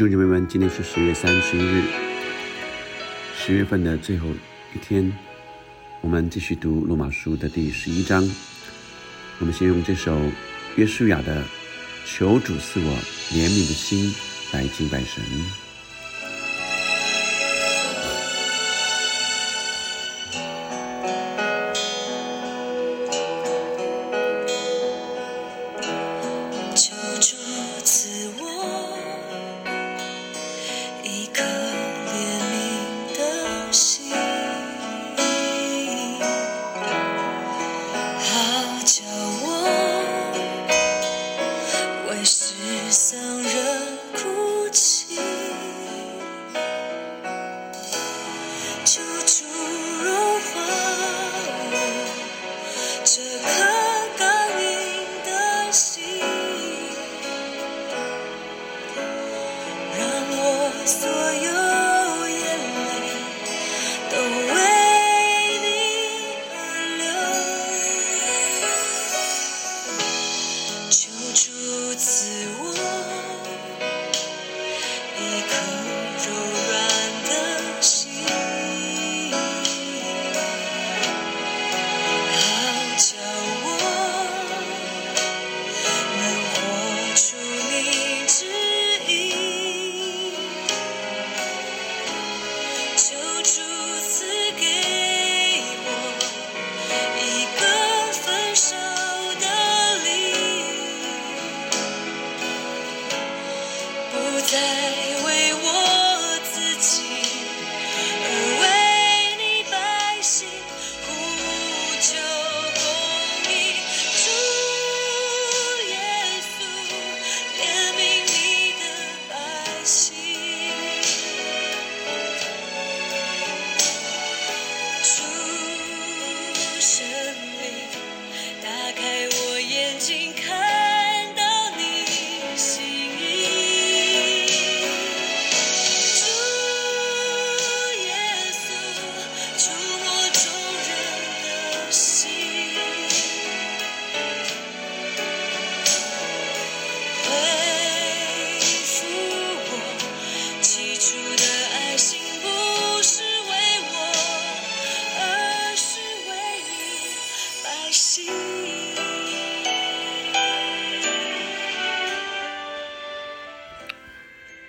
弟兄姐妹们，今天是十月三十一日，十月份的最后一天，我们继续读罗马书的第十一章。我们先用这首约书亚的《求主赐我怜悯的心》来敬拜神。不再为我。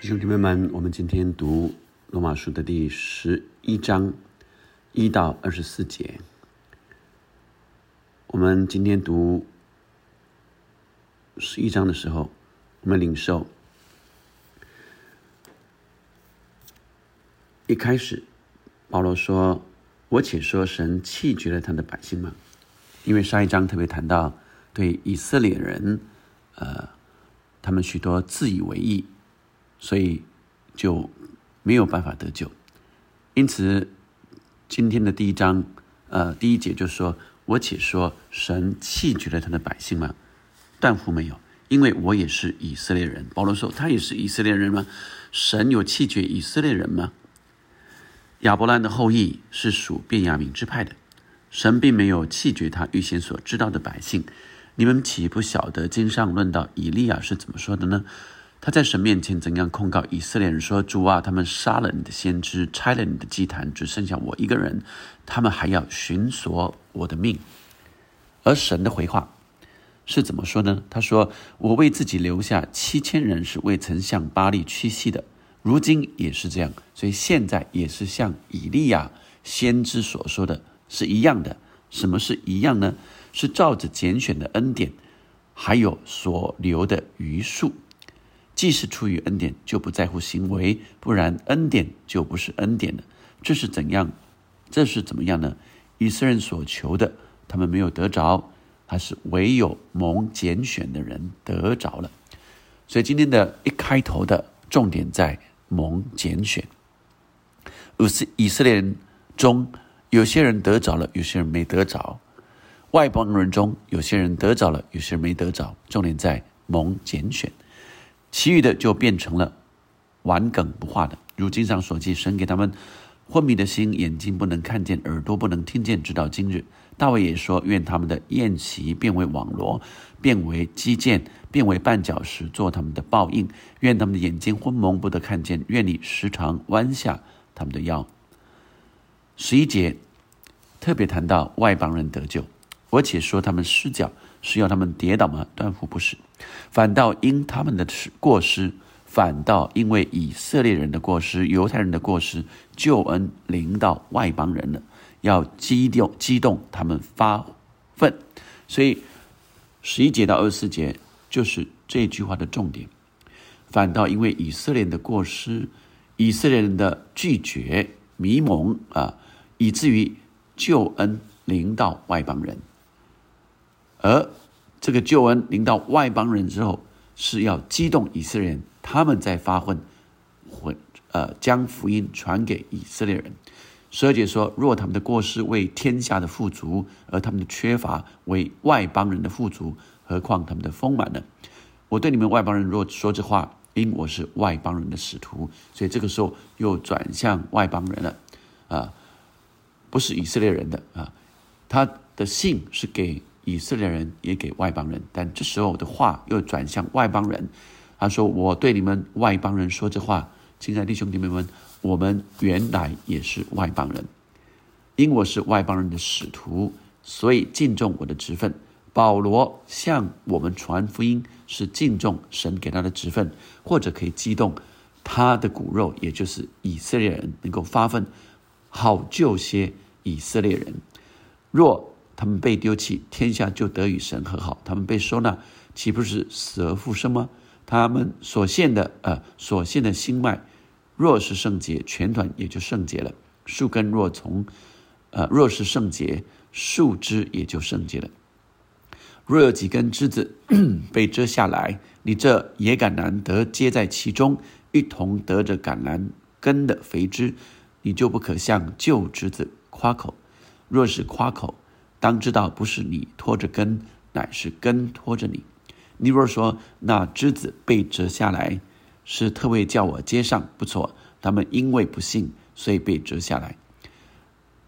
弟兄姐妹们，我们今天读罗马书的第十一章一到二十四节。我们今天读十一章的时候，我们领受一开始，保罗说：“我且说，神弃绝了他的百姓吗？”因为上一章特别谈到对以色列人，呃，他们许多自以为意。所以就没有办法得救，因此今天的第一章，呃，第一节就说：“我且说，神弃绝了他的百姓吗？断乎没有，因为我也是以色列人。”保罗说：“他也是以色列人吗？神有弃绝以色列人吗？”亚伯兰的后裔是属便雅悯之派的，神并没有弃绝他预先所知道的百姓。你们岂不晓得经上论到以利亚是怎么说的呢？他在神面前怎样控告以色列人说：“主啊，他们杀了你的先知，拆了你的祭坛，只剩下我一个人，他们还要寻索我的命。”而神的回话是怎么说呢？他说：“我为自己留下七千人，是未曾向巴利屈膝的，如今也是这样，所以现在也是像以利亚先知所说的是一样的。什么是一样呢？是照着拣选的恩典，还有所留的余数。”既是出于恩典，就不在乎行为，不然恩典就不是恩典了。这是怎样？这是怎么样呢？以色列人所求的，他们没有得着，还是唯有蒙拣选的人得着了。所以今天的一开头的重点在蒙拣选。以色以色列人中有些人得着了，有些人没得着；外邦人中有些人得着了，有些人没得着。重点在蒙拣选。其余的就变成了顽梗不化的。如经上所记，神给他们昏迷的心，眼睛不能看见，耳朵不能听见，直到今日。大卫也说：“愿他们的宴席变为网罗，变为基建，变为绊脚石，做他们的报应。愿他们的眼睛昏蒙，不得看见。愿你时常弯下他们的腰。”十一节特别谈到外邦人得救，我且说他们失脚是要他们跌倒吗？断乎不是，反倒因他们的过失。反倒因为以色列人的过失、犹太人的过失，救恩临到外邦人了，要激动激动他们发愤，所以十一节到二十四节就是这句话的重点。反倒因为以色列人的过失、以色列人的拒绝、迷蒙啊，以至于救恩临到外邦人，而这个救恩临到外邦人之后，是要激动以色列人。他们在发混，混呃将福音传给以色列人。十二节说：若他们的过失为天下的富足，而他们的缺乏为外邦人的富足，何况他们的丰满呢？我对你们外邦人若说这话，因我是外邦人的使徒，所以这个时候又转向外邦人了啊，不是以色列人的啊，他的信是给以色列人，也给外邦人，但这时候的话又转向外邦人。他说：“我对你们外邦人说这话，亲爱的兄姐妹们，我们原来也是外邦人，因我是外邦人的使徒，所以敬重我的职分。保罗向我们传福音，是敬重神给他的职分，或者可以激动他的骨肉，也就是以色列人能够发奋，好救些以色列人。若他们被丢弃，天下就得与神和好；他们被收纳，岂不是死而复生吗？”他们所献的，呃，所献的心脉，若是圣洁，全团也就圣洁了。树根若从，呃，若是圣洁，树枝也就圣洁了。若有几根枝子 被遮下来，你这野橄榄得接在其中，一同得着橄榄根的肥枝，你就不可向旧枝子夸口。若是夸口，当知道不是你拖着根，乃是根拖着你。你若说那枝子被折下来，是特为叫我接上，不错。他们因为不信，所以被折下来。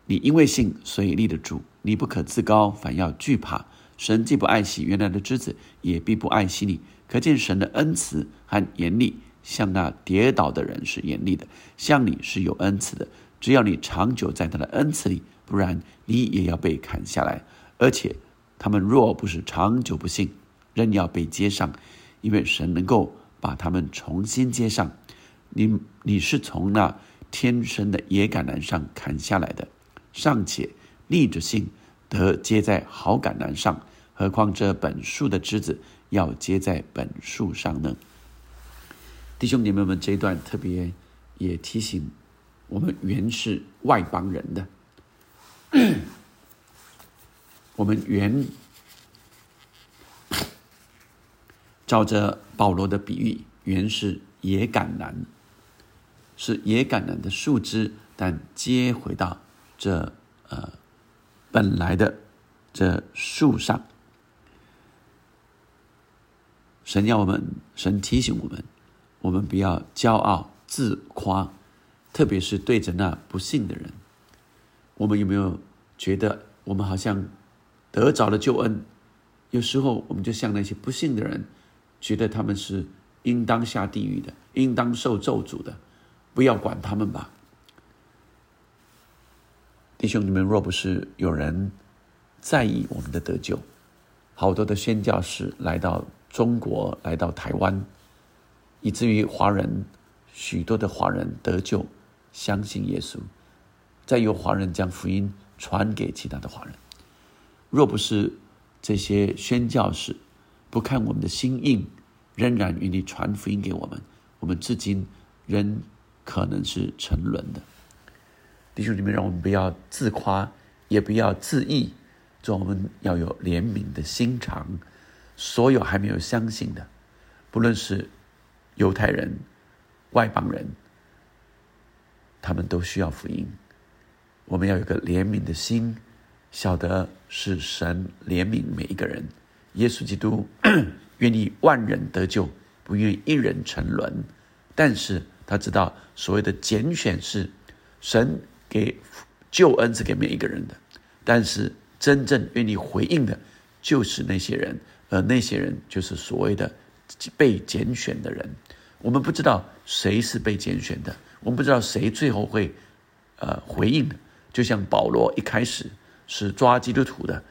你因为信，所以立得住。你不可自高，反要惧怕。神既不爱惜原来的枝子，也必不爱惜你。可见神的恩慈和严厉，向那跌倒的人是严厉的，向你是有恩慈的。只要你长久在他的恩赐里，不然你也要被砍下来。而且他们若不是长久不信，仍要被接上，因为神能够把他们重新接上。你你是从那天生的野橄榄上砍下来的，尚且逆着性得接在好橄榄上，何况这本树的枝子要接在本树上呢？弟兄姐妹们，这一段特别也提醒我们，原是外邦人的，我们原。照着保罗的比喻，原是野橄榄，是野橄榄的树枝，但接回到这呃本来的这树上。神要我们，神提醒我们，我们不要骄傲自夸，特别是对着那不信的人。我们有没有觉得我们好像得着了救恩？有时候我们就像那些不信的人。觉得他们是应当下地狱的，应当受咒诅的，不要管他们吧，弟兄你们，若不是有人在意我们的得救，好多的宣教士来到中国，来到台湾，以至于华人许多的华人得救，相信耶稣，再由华人将福音传给其他的华人，若不是这些宣教士。不看我们的心硬，仍然愿意传福音给我们，我们至今仍可能是沉沦的。弟兄姊妹，让我们不要自夸，也不要自义，做我们要有怜悯的心肠。所有还没有相信的，不论是犹太人、外邦人，他们都需要福音。我们要有个怜悯的心，晓得是神怜悯每一个人。耶稣基督 愿意万人得救，不愿一人沉沦。但是他知道，所谓的拣选是神给救恩是给每一个人的，但是真正愿意回应的，就是那些人，而那些人就是所谓的被拣选的人。我们不知道谁是被拣选的，我们不知道谁最后会呃回应的。就像保罗一开始是抓基督徒的，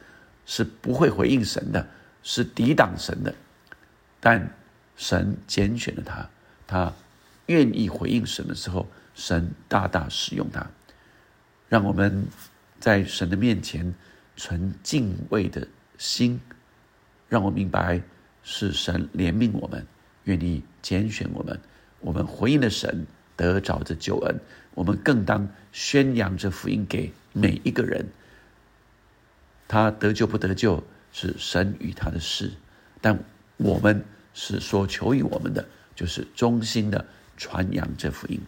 是不会回应神的，是抵挡神的，但神拣选了他，他愿意回应神的时候，神大大使用他，让我们在神的面前存敬畏的心，让我明白是神怜悯我们，愿意拣选我们，我们回应了神，得着这救恩。我们更当宣扬这福音给每一个人。他得救不得救是神与他的事，但我们是所求于我们的，就是忠心的传扬这福音。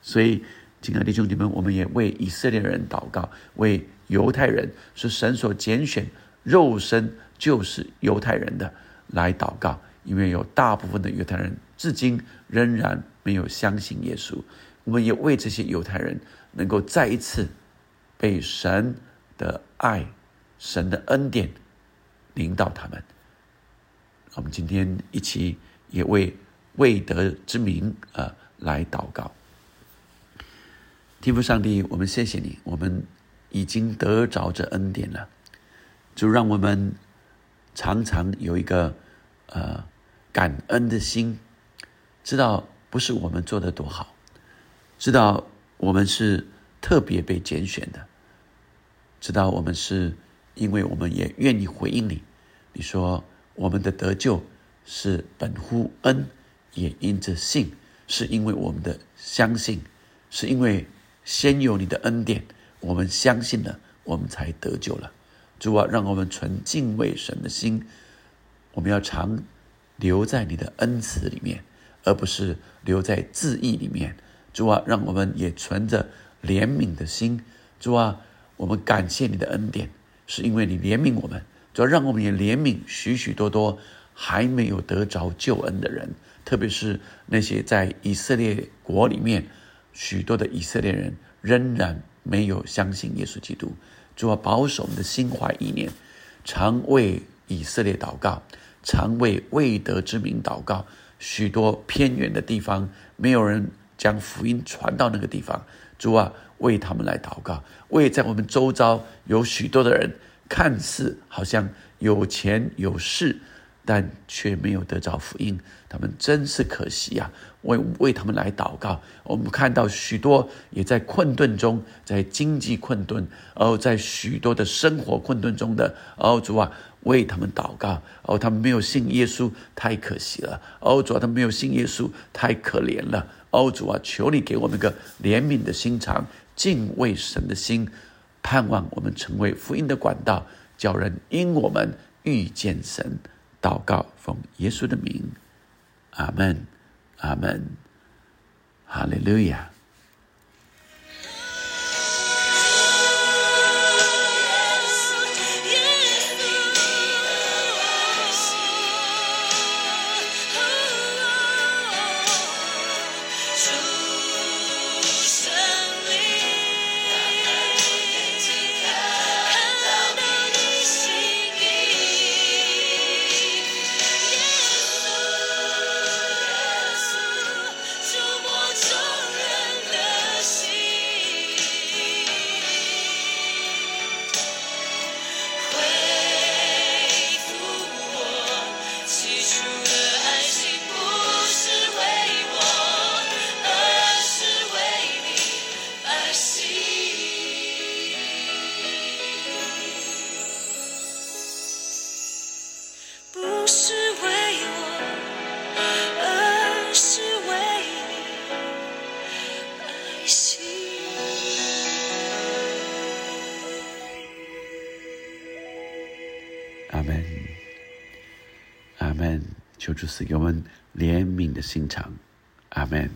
所以，亲爱的弟兄姐妹们，我们也为以色列人祷告，为犹太人是神所拣选、肉身就是犹太人的来祷告，因为有大部分的犹太人至今仍然没有相信耶稣。我们也为这些犹太人能够再一次被神的爱、神的恩典领导他们。我们今天一起也为未得之名啊来祷告。天父上帝，我们谢谢你，我们已经得着这恩典了，就让我们常常有一个呃感恩的心，知道不是我们做的多好。知道我们是特别被拣选的，知道我们是因为我们也愿意回应你。你说我们的得救是本乎恩，也因着信，是因为我们的相信，是因为先有你的恩典，我们相信了，我们才得救了。主啊，让我们存敬畏神的心，我们要常留在你的恩慈里面，而不是留在自义里面。主啊，让我们也存着怜悯的心。主啊，我们感谢你的恩典，是因为你怜悯我们。主啊，让我们也怜悯许许多多还没有得着救恩的人，特别是那些在以色列国里面许多的以色列人仍然没有相信耶稣基督。主啊，保守我们的心怀意念，常为以色列祷告，常为未得之名祷告。许多偏远的地方没有人。将福音传到那个地方，主啊，为他们来祷告，为在我们周遭有许多的人，看似好像有钱有势，但却没有得着福音，他们真是可惜呀！为为他们来祷告。我们看到许多也在困顿中，在经济困顿，哦，在许多的生活困顿中的，哦，主啊，为他们祷告。哦，他们没有信耶稣，太可惜了。哦，主啊，他们没有信耶稣，太可怜了。哦，主啊，求你给我们个怜悯的心肠，敬畏神的心，盼望我们成为福音的管道，叫人因我们遇见神。祷告，奉耶稣的名，阿门，阿门，哈利路亚。主赐给我们怜悯的心肠，阿门。